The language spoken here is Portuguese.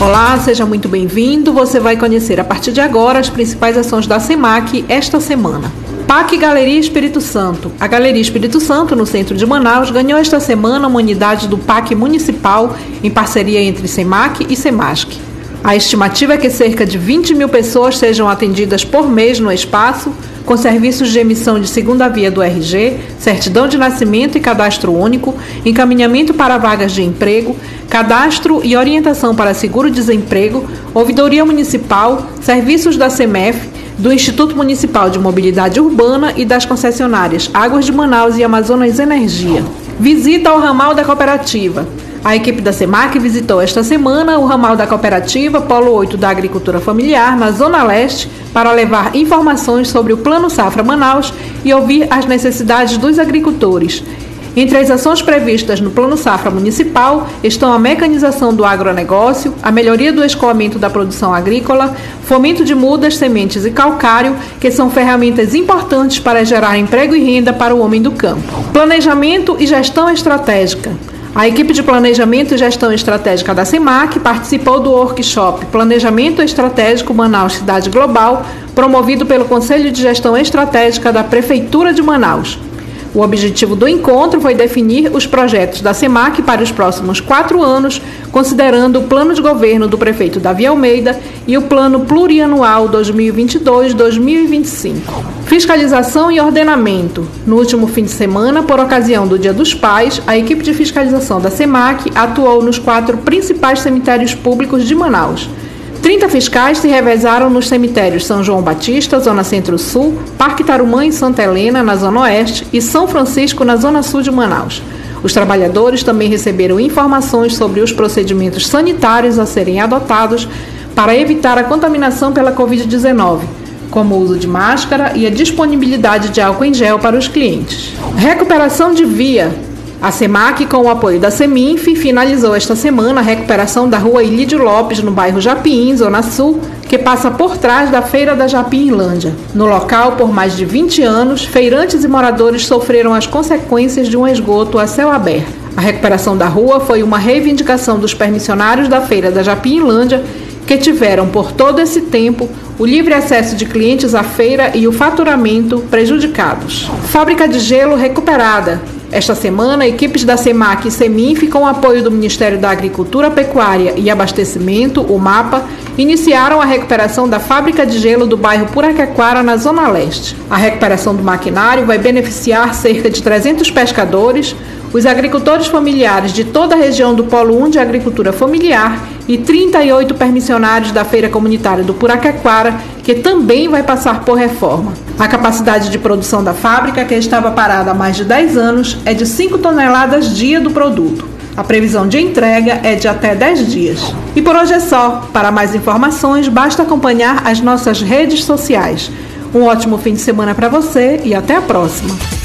Olá, seja muito bem-vindo. Você vai conhecer a partir de agora as principais ações da SEMAC esta semana. PAC Galeria Espírito Santo. A Galeria Espírito Santo, no centro de Manaus, ganhou esta semana uma unidade do PAC Municipal em parceria entre SEMAC e SEMASC. A estimativa é que cerca de 20 mil pessoas sejam atendidas por mês no espaço, com serviços de emissão de segunda via do RG, certidão de nascimento e cadastro único, encaminhamento para vagas de emprego, cadastro e orientação para seguro-desemprego, ouvidoria municipal, serviços da CEMEF, do Instituto Municipal de Mobilidade Urbana e das concessionárias Águas de Manaus e Amazonas Energia. Visita ao ramal da cooperativa. A equipe da SEMAC visitou esta semana o ramal da cooperativa Polo 8 da Agricultura Familiar, na Zona Leste, para levar informações sobre o Plano Safra Manaus e ouvir as necessidades dos agricultores. Entre as ações previstas no Plano Safra Municipal estão a mecanização do agronegócio, a melhoria do escoamento da produção agrícola, fomento de mudas, sementes e calcário, que são ferramentas importantes para gerar emprego e renda para o homem do campo. Planejamento e gestão estratégica. A equipe de Planejamento e Gestão Estratégica da CEMAC participou do workshop Planejamento Estratégico Manaus Cidade Global, promovido pelo Conselho de Gestão Estratégica da Prefeitura de Manaus. O objetivo do encontro foi definir os projetos da SEMAC para os próximos quatro anos, considerando o plano de governo do prefeito Davi Almeida e o plano plurianual 2022-2025. Fiscalização e ordenamento. No último fim de semana, por ocasião do Dia dos Pais, a equipe de fiscalização da SEMAC atuou nos quatro principais cemitérios públicos de Manaus. 30 fiscais se revezaram nos cemitérios São João Batista, Zona Centro-Sul, Parque Tarumã e Santa Helena, na Zona Oeste, e São Francisco, na Zona Sul de Manaus. Os trabalhadores também receberam informações sobre os procedimentos sanitários a serem adotados para evitar a contaminação pela Covid-19, como o uso de máscara e a disponibilidade de álcool em gel para os clientes. Recuperação de via. A SEMAC, com o apoio da SEMINF, finalizou esta semana a recuperação da rua Ilídio Lopes, no bairro Japim, Zona Sul, que passa por trás da Feira da Japim-Inlândia. No local, por mais de 20 anos, feirantes e moradores sofreram as consequências de um esgoto a céu aberto. A recuperação da rua foi uma reivindicação dos permissionários da Feira da Japim-Inlândia, que tiveram por todo esse tempo o livre acesso de clientes à feira e o faturamento prejudicados. Fábrica de gelo recuperada. Esta semana, equipes da SEMAC e SEMINF, com apoio do Ministério da Agricultura, Pecuária e Abastecimento, o MAPA, iniciaram a recuperação da fábrica de gelo do bairro Puraquequara, na Zona Leste. A recuperação do maquinário vai beneficiar cerca de 300 pescadores, os agricultores familiares de toda a região do Polo 1 de Agricultura Familiar e 38 permissionários da Feira Comunitária do Puraquequara, que também vai passar por reforma. A capacidade de produção da fábrica, que estava parada há mais de 10 anos, é de 5 toneladas dia do produto. A previsão de entrega é de até 10 dias. E por hoje é só. Para mais informações, basta acompanhar as nossas redes sociais. Um ótimo fim de semana para você e até a próxima.